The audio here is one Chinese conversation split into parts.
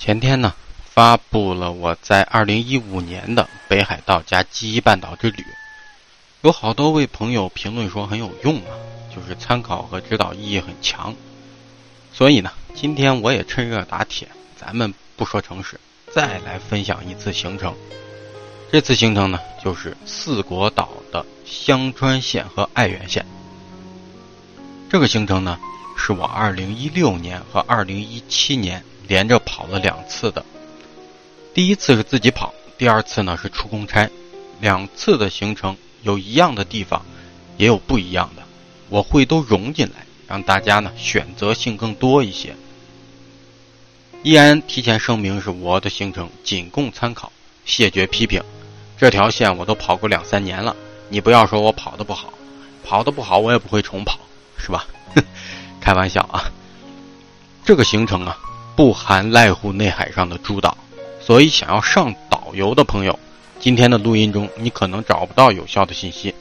前天呢，发布了我在二零一五年的北海道加记忆半岛之旅，有好多位朋友评论说很有用啊，就是参考和指导意义很强。所以呢，今天我也趁热打铁，咱们不说城市，再来分享一次行程。这次行程呢，就是四国岛的香川县和爱媛县。这个行程呢，是我二零一六年和二零一七年。连着跑了两次的，第一次是自己跑，第二次呢是出公差，两次的行程有一样的地方，也有不一样的，我会都融进来，让大家呢选择性更多一些。依然提前声明，是我的行程仅供参考，谢绝批评。这条线我都跑过两三年了，你不要说我跑的不好，跑的不好我也不会重跑，是吧？开玩笑啊，这个行程啊。不含濑户内海上的诸岛，所以想要上导游的朋友，今天的录音中你可能找不到有效的信息。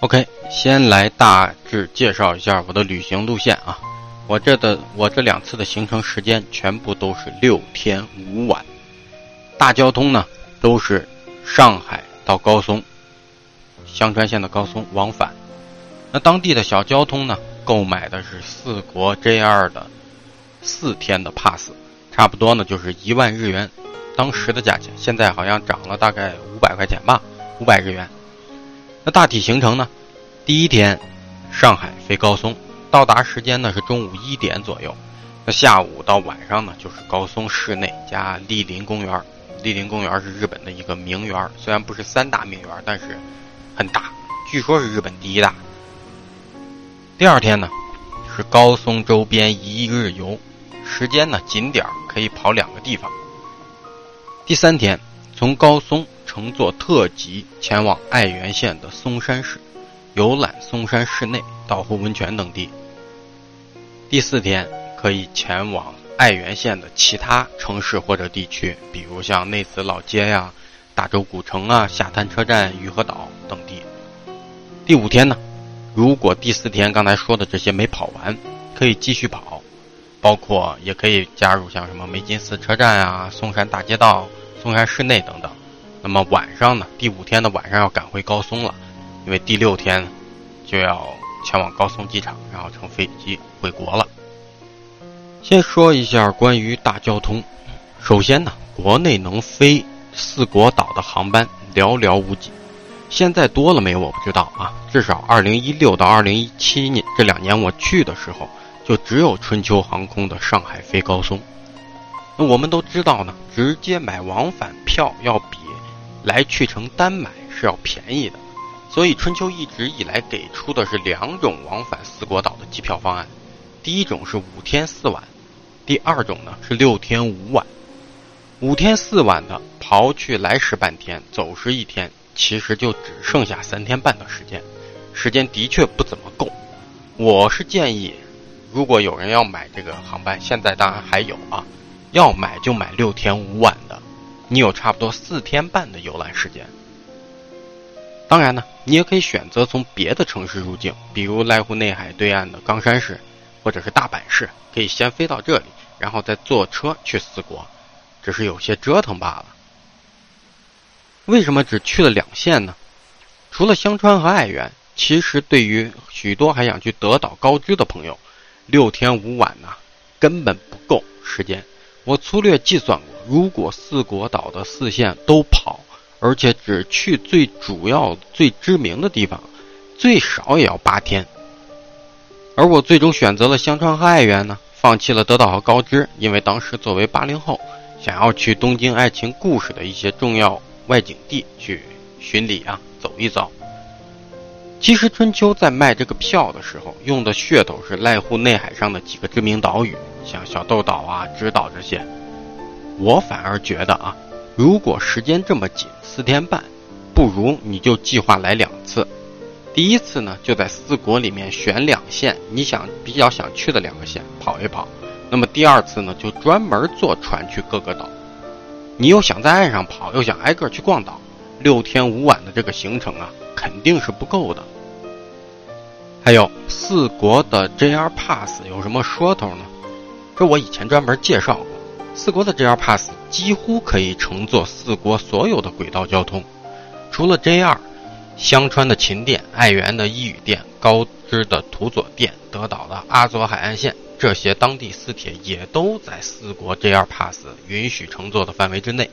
OK，先来大致介绍一下我的旅行路线啊，我这的我这两次的行程时间全部都是六天五晚，大交通呢都是上海到高松，香川县的高松往返，那当地的小交通呢，购买的是四国 JR 的。四天的 pass，差不多呢，就是一万日元，当时的价钱，现在好像涨了大概五百块钱吧，五百日元。那大体行程呢？第一天，上海飞高松，到达时间呢是中午一点左右。那下午到晚上呢，就是高松市内加莅林公园。莅林公园是日本的一个名园，虽然不是三大名园，但是很大，据说是日本第一大。第二天呢，是高松周边一日游。时间呢，景点可以跑两个地方。第三天，从高松乘坐特急前往爱媛县的松山市，游览松山市内、岛湖温泉等地。第四天，可以前往爱媛县的其他城市或者地区，比如像内子老街呀、大洲古城啊、下滩车站、鱼和岛等地。第五天呢，如果第四天刚才说的这些没跑完，可以继续跑。包括也可以加入像什么梅津寺车站啊、松山大街道、松山市内等等。那么晚上呢？第五天的晚上要赶回高松了，因为第六天就要前往高松机场，然后乘飞机回国了。先说一下关于大交通。首先呢，国内能飞四国岛的航班寥寥无几，现在多了没我不知道啊。至少二零一六到二零一七年这两年我去的时候。就只有春秋航空的上海飞高松。那我们都知道呢，直接买往返票要比来去程单买是要便宜的，所以春秋一直以来给出的是两种往返四国岛的机票方案。第一种是五天四晚，第二种呢是六天五晚。五天四晚的，刨去来时半天，走时一天，其实就只剩下三天半的时间，时间的确不怎么够。我是建议。如果有人要买这个航班，现在当然还有啊，要买就买六天五晚的，你有差不多四天半的游览时间。当然呢，你也可以选择从别的城市入境，比如濑户内海对岸的冈山市，或者是大阪市，可以先飞到这里，然后再坐车去四国，只是有些折腾罢了。为什么只去了两线呢？除了香川和爱媛，其实对于许多还想去德岛高知的朋友。六天五晚呐，根本不够时间。我粗略计算过，如果四国岛的四线都跑，而且只去最主要、最知名的地方，最少也要八天。而我最终选择了香川和爱媛呢，放弃了德岛和高知，因为当时作为八零后，想要去东京爱情故事的一些重要外景地去巡礼啊，走一遭。其实春秋在卖这个票的时候，用的噱头是濑户内海上的几个知名岛屿，像小豆岛啊、直岛这些。我反而觉得啊，如果时间这么紧，四天半，不如你就计划来两次。第一次呢，就在四国里面选两线，你想比较想去的两个县跑一跑。那么第二次呢，就专门坐船去各个岛。你又想在岸上跑，又想挨个去逛岛，六天五晚这个行程啊。肯定是不够的。还有四国的 JR Pass 有什么说头呢？这我以前专门介绍过，四国的 JR Pass 几乎可以乘坐四国所有的轨道交通，除了 JR，香川的秦电、爱媛的伊予电、高知的土佐电、德岛的阿佐海岸线，这些当地私铁也都在四国 JR Pass 允许乘坐的范围之内。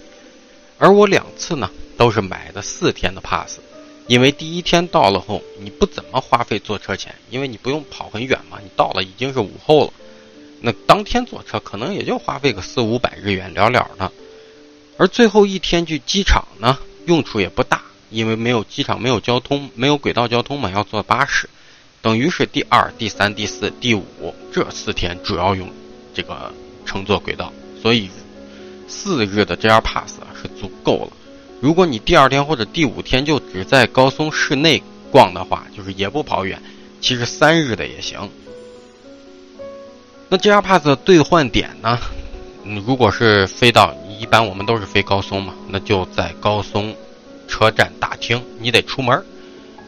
而我两次呢，都是买的四天的 Pass，因为第一天到了后，你不怎么花费坐车钱，因为你不用跑很远嘛，你到了已经是午后了。那当天坐车可能也就花费个四五百日元了了的，而最后一天去机场呢，用处也不大，因为没有机场，没有交通，没有轨道交通嘛，要坐巴士，等于是第二、第三、第四、第五这四天主要用这个乘坐轨道，所以四日的 JR Pass 是足够了。如果你第二天或者第五天就只在高松市内逛的话，就是也不跑远，其实三日的也行。那 JR Pass 的兑换点呢？嗯，如果是飞到，一般我们都是飞高松嘛，那就在高松车站大厅，你得出门，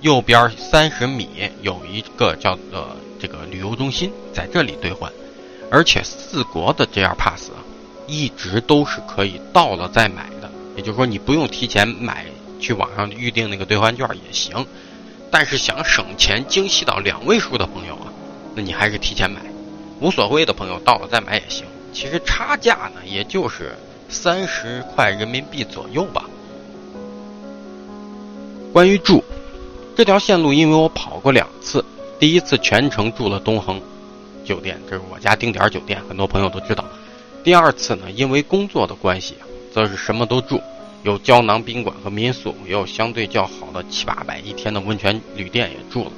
右边三十米有一个叫做这个旅游中心，在这里兑换。而且四国的 JR Pass 一直都是可以到了再买，也就是说你不用提前买，去网上预定那个兑换券也行。但是想省钱精细到两位数的朋友啊，那你还是提前买。无所谓的朋友到了再买也行，其实差价呢也就是三十块人民币左右吧。关于住，这条线路因为我跑过两次，第一次全程住了东恒酒店，这是我家定点酒店，很多朋友都知道。第二次呢，因为工作的关系，则是什么都住，有胶囊宾馆和民宿，也有相对较好的七八百一天的温泉旅店也住了。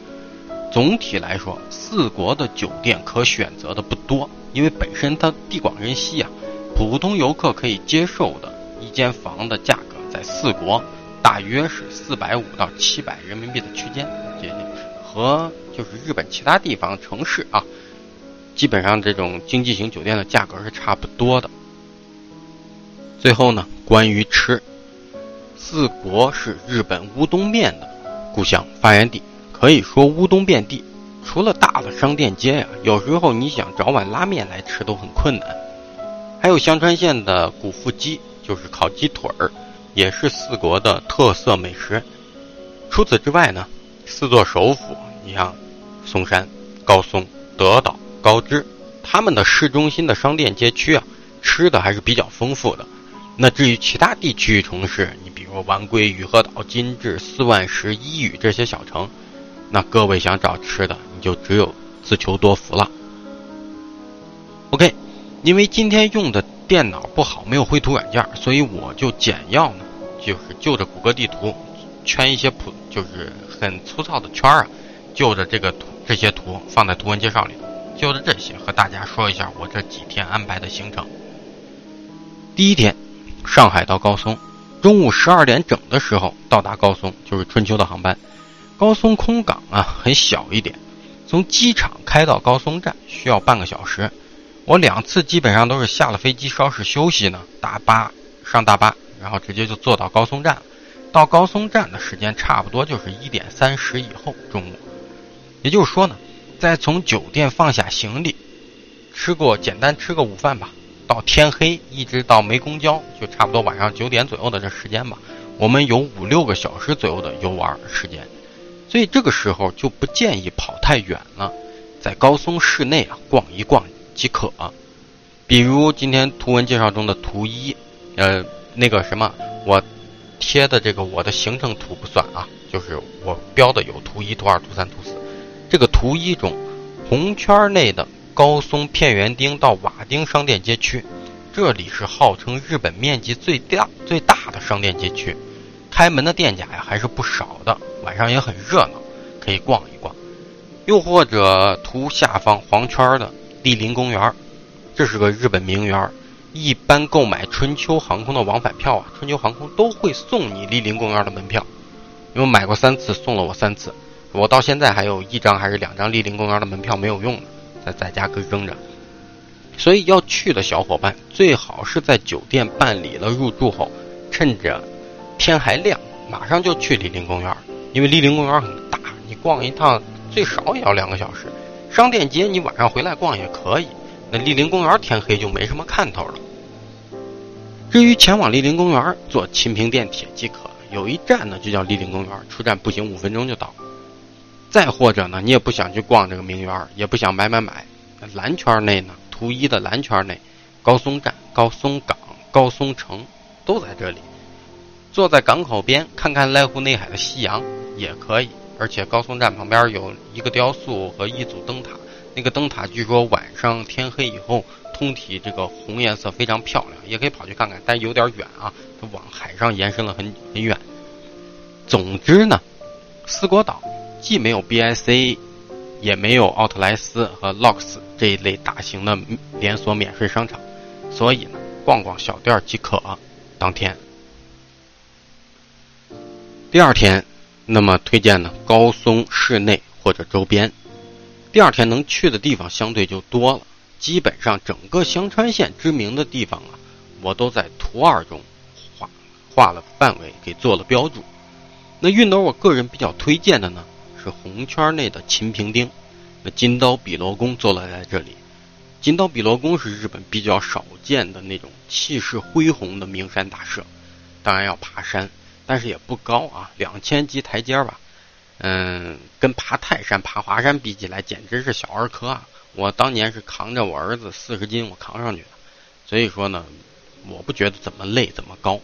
总体来说，四国的酒店可选择的不多，因为本身它地广人稀啊。普通游客可以接受的一间房的价格，在四国大约是四百五到七百人民币的区间，接近和就是日本其他地方城市啊，基本上这种经济型酒店的价格是差不多的。最后呢，关于吃，四国是日本乌冬面的故乡发源地。可以说乌冬遍地，除了大的商店街呀，有时候你想找碗拉面来吃都很困难。还有香川县的古腹鸡，就是烤鸡腿儿，也是四国的特色美食。除此之外呢，四座首府，你像松山、高松、德岛、高知，他们的市中心的商店街区啊，吃的还是比较丰富的。那至于其他地区城市，你比如丸龟、雨鹤岛、金治、四万石、伊予这些小城。那各位想找吃的，你就只有自求多福了。OK，因为今天用的电脑不好，没有绘图软件，所以我就简要呢，就是就着谷歌地图圈一些普，就是很粗糙的圈啊，就着这个图这些图放在图文介绍里，就着这些和大家说一下我这几天安排的行程。第一天，上海到高松，中午十二点整的时候到达高松，就是春秋的航班。高松空港啊，很小一点，从机场开到高松站需要半个小时。我两次基本上都是下了飞机稍事休息呢，大巴上大巴，然后直接就坐到高松站了。到高松站的时间差不多就是一点三十以后中午。也就是说呢，再从酒店放下行李，吃过简单吃个午饭吧，到天黑一直到没公交，就差不多晚上九点左右的这时间吧，我们有五六个小时左右的游玩时间。所以这个时候就不建议跑太远了，在高松市内啊逛一逛即可。啊比如今天图文介绍中的图一，呃，那个什么，我贴的这个我的行程图不算啊，就是我标的有图一、图二、图三、图四。这个图一中，红圈内的高松片园町到瓦町商店街区，这里是号称日本面积最大最大的商店街区。开门的店家呀还是不少的，晚上也很热闹，可以逛一逛。又或者图下方黄圈的莅林公园，这是个日本名园。一般购买春秋航空的往返票啊，春秋航空都会送你莅林公园的门票。因为买过三次，送了我三次，我到现在还有一张还是两张莅林公园的门票没有用呢，在在家搁扔着。所以要去的小伙伴最好是在酒店办理了入住后，趁着。天还亮，马上就去莅林公园，因为莅林公园很大，你逛一趟最少也要两个小时。商店街你晚上回来逛也可以，那莅林公园天黑就没什么看头了。至于前往莅林公园，坐秦平电铁即可。有一站呢，就叫莅林公园，出站步行五分钟就到。再或者呢，你也不想去逛这个名园，也不想买买买，蓝圈内呢，图一的蓝圈内，高松站、高松港、高松城都在这里。坐在港口边看看濑户内海的夕阳也可以。而且高松站旁边有一个雕塑和一组灯塔，那个灯塔据说晚上天黑以后。通体这个红颜色非常漂亮，也可以跑去看看，但有点远啊，它往海上延伸了很很远。总之呢，四国岛既没有 BIC，也没有奥特莱斯和 LOX 这一类大型的连锁免税商场，所以呢，逛逛小店即可。当天，第二天，那么推荐呢高松市内或者周边。第二天能去的地方相对就多了。基本上整个香川县知名的地方啊，我都在图二中画画了范围，给做了标注。那熨斗我个人比较推荐的呢，是红圈内的秦平町。那金刀比罗宫坐落在这里。金刀比罗宫是日本比较少见的那种气势恢宏的名山大社，当然要爬山，但是也不高啊，两千级台阶吧。嗯，跟爬泰山、爬华山比起来，简直是小儿科啊。我当年是扛着我儿子四十斤，我扛上去的，所以说呢，我不觉得怎么累，怎么高。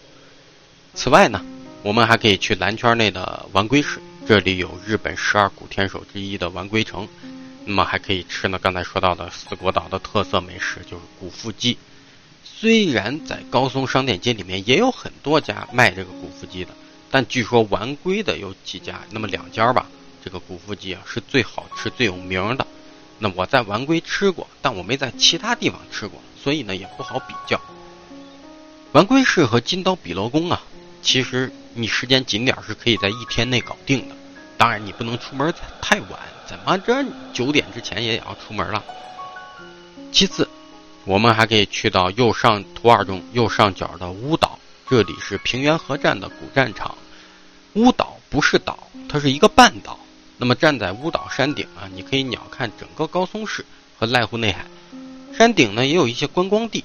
此外呢，我们还可以去蓝圈内的丸龟市，这里有日本十二古天守之一的丸龟城，那么还可以吃呢刚才说到的四国岛的特色美食，就是古腹鸡。虽然在高松商店街里面也有很多家卖这个古腹鸡的，但据说丸龟的有几家，那么两家吧，这个古腹鸡啊是最好吃、最有名的。那我在丸龟吃过，但我没在其他地方吃过，所以呢也不好比较。丸龟市和金刀比罗宫啊，其实你时间紧点是可以在一天内搞定的。当然你不能出门太晚，怎么着九点之前也要出门了。其次，我们还可以去到右上图二中右上角的乌岛，这里是平原河站的古战场。乌岛不是岛，它是一个半岛。那么站在乌岛山顶啊，你可以鸟瞰整个高松市和濑户内海。山顶呢也有一些观光地，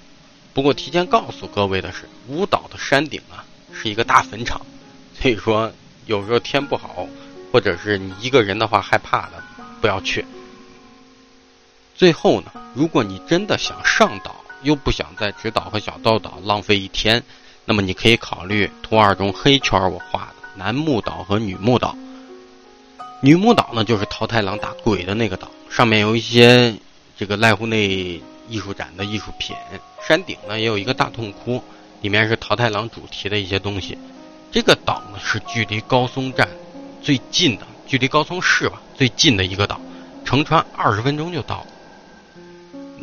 不过提前告诉各位的是，乌岛的山顶啊是一个大坟场，所以说有时候天不好，或者是你一个人的话害怕的，不要去。最后呢，如果你真的想上岛，又不想在直岛和小豆岛浪费一天，那么你可以考虑图二中黑圈我画的楠木岛和女木岛。女木岛呢，就是桃太郎打鬼的那个岛，上面有一些这个濑户内艺术展的艺术品。山顶呢也有一个大洞窟，里面是桃太郎主题的一些东西。这个岛呢是距离高松站最近的，距离高松市吧最近的一个岛，乘船二十分钟就到了。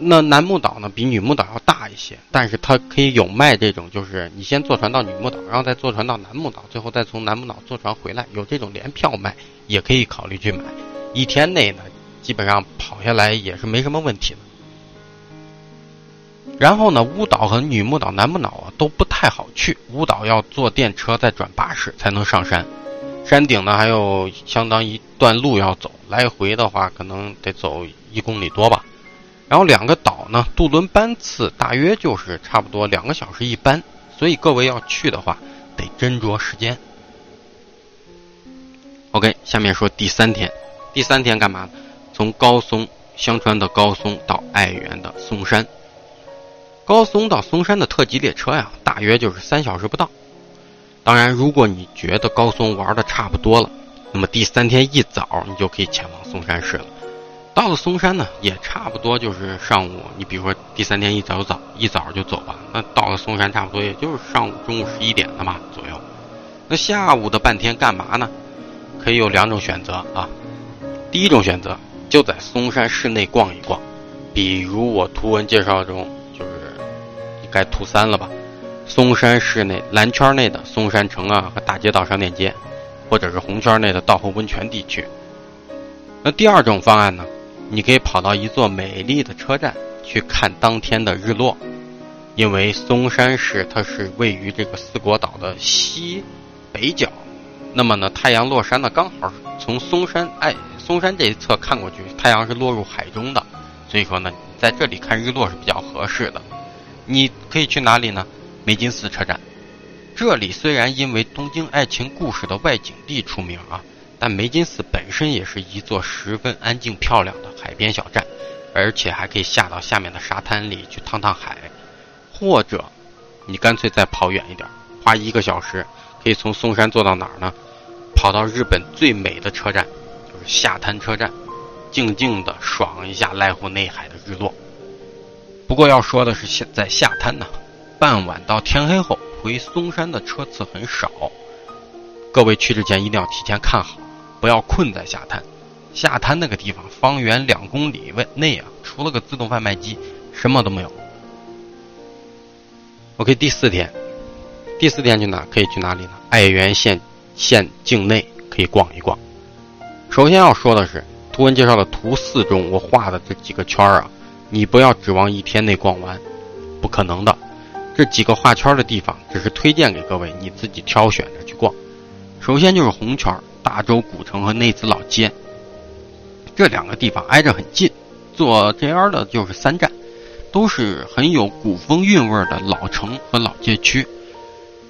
那楠木岛呢，比女木岛要大一些，但是它可以有卖这种，就是你先坐船到女木岛，然后再坐船到楠木岛，最后再从楠木岛坐船回来，有这种联票卖，也可以考虑去买。一天内呢，基本上跑下来也是没什么问题的。然后呢，乌岛和女木岛、楠木岛啊都不太好去，乌岛要坐电车再转巴士才能上山，山顶呢还有相当一段路要走，来回的话可能得走一公里多吧。然后两个岛呢，渡轮班次大约就是差不多两个小时一班，所以各位要去的话得斟酌时间。OK，下面说第三天，第三天干嘛？从高松香川的高松到爱媛的松山。高松到松山的特急列车呀，大约就是三小时不到。当然，如果你觉得高松玩的差不多了，那么第三天一早你就可以前往松山市了。到了嵩山呢，也差不多就是上午。你比如说第三天一早早一早就走吧，那到了嵩山差不多也就是上午中午十一点了嘛左右。那下午的半天干嘛呢？可以有两种选择啊。第一种选择就在嵩山市内逛一逛，比如我图文介绍中就是该图三了吧。嵩山市内蓝圈内的嵩山城啊和大街道商店街，或者是红圈内的道后温泉地区。那第二种方案呢？你可以跑到一座美丽的车站去看当天的日落，因为松山市它是位于这个四国岛的西北角，那么呢，太阳落山呢刚好从松山哎松山这一侧看过去，太阳是落入海中的，所以说呢，在这里看日落是比较合适的。你可以去哪里呢？梅津寺车站。这里虽然因为东京爱情故事的外景地出名啊，但梅津寺本身也是一座十分安静漂亮的海边小站，而且还可以下到下面的沙滩里去趟趟海，或者你干脆再跑远一点，花一个小时可以从松山坐到哪儿呢？跑到日本最美的车站，就是下滩车站，静静的爽一下濑户内海的日落。不过要说的是，现在下滩呢，傍晚到天黑后回嵩山的车次很少。各位去之前一定要提前看好，不要困在下滩。下滩那个地方，方圆两公里外内啊，除了个自动贩卖机，什么都没有。OK，第四天，第四天去哪？可以去哪里呢？爱媛县。县境内可以逛一逛。首先要说的是，图文介绍的图四中我画的这几个圈啊，你不要指望一天内逛完，不可能的。这几个画圈的地方只是推荐给各位，你自己挑选着去逛。首先就是红圈，大洲古城和内子老街，这两个地方挨着很近，坐 JR 的就是三站，都是很有古风韵味的老城和老街区。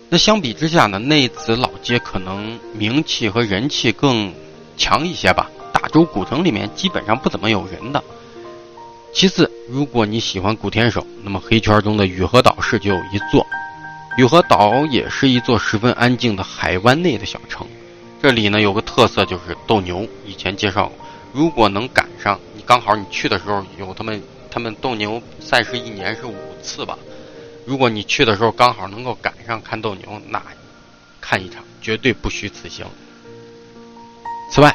那相比之下呢，内子老街可能名气和人气更强一些吧。大洲古城里面基本上不怎么有人的。其次，如果你喜欢古天守，那么黑圈中的雨荷岛市就有一座。雨荷岛也是一座十分安静的海湾内的小城。这里呢有个特色就是斗牛，以前介绍过。如果能赶上，你刚好你去的时候有他们，他们斗牛赛事一年是五次吧。如果你去的时候刚好能够赶上看斗牛，那看一场绝对不虚此行。此外，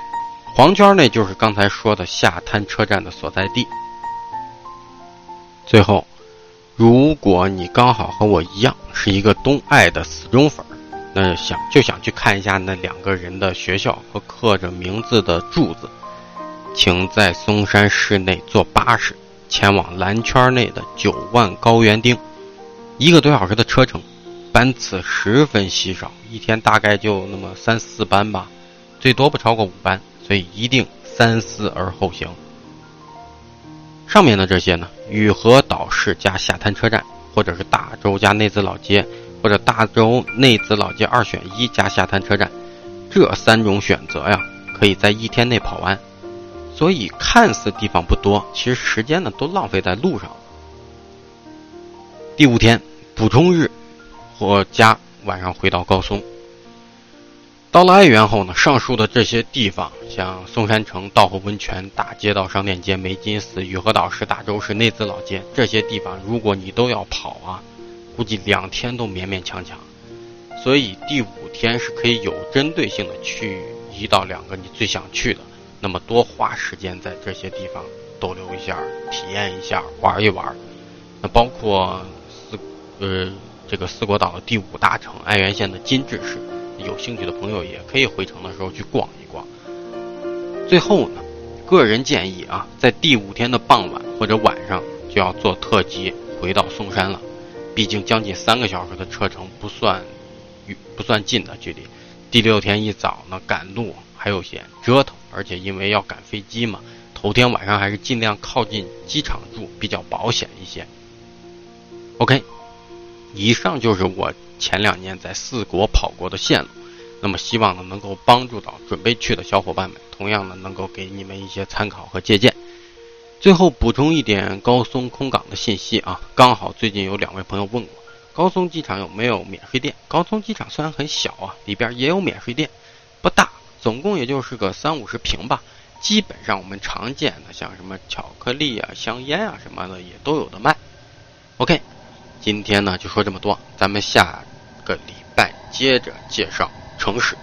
黄圈内就是刚才说的下滩车站的所在地。最后，如果你刚好和我一样是一个东爱的死忠粉，那想就想去看一下那两个人的学校和刻着名字的柱子，请在松山市内坐巴士前往蓝圈内的九万高原町。一个多小时的车程，班次十分稀少，一天大概就那么三四班吧，最多不超过五班，所以一定三思而后行。上面的这些呢，雨河岛市加下滩车站，或者是大洲加内子老街，或者大洲内子老街二选一加下滩车站，这三种选择呀，可以在一天内跑完。所以看似地方不多，其实时间呢都浪费在路上。第五天，补充日，或加晚上回到高松。到了爱媛后呢，上述的这些地方，像松山城、道后温泉、大街道商店街、梅津寺、雨河岛市、大洲市、内子老街这些地方，如果你都要跑啊，估计两天都勉勉强强。所以第五天是可以有针对性的去一到两个你最想去的，那么多花时间在这些地方逗留一下、体验一下、玩一玩。那包括四。呃，这个四国岛的第五大城爱媛县的金治市，有兴趣的朋友也可以回城的时候去逛一逛。最后呢，个人建议啊，在第五天的傍晚或者晚上就要坐特急回到松山了，毕竟将近三个小时的车程不算不算近的距离。第六天一早呢，赶路还有些折腾，而且因为要赶飞机嘛，头天晚上还是尽量靠近机场住，比较保险一些。OK。以上就是我前两年在四国跑过的线路，那么希望呢能够帮助到准备去的小伙伴们，同样呢能够给你们一些参考和借鉴。最后补充一点高松空港的信息啊，刚好最近有两位朋友问过，高松机场有没有免税店？高松机场虽然很小啊，里边也有免税店，不大，总共也就是个三五十平吧。基本上我们常见的像什么巧克力啊、香烟啊什么的也都有的卖。OK。今天呢就说这么多，咱们下个礼拜接着介绍城市。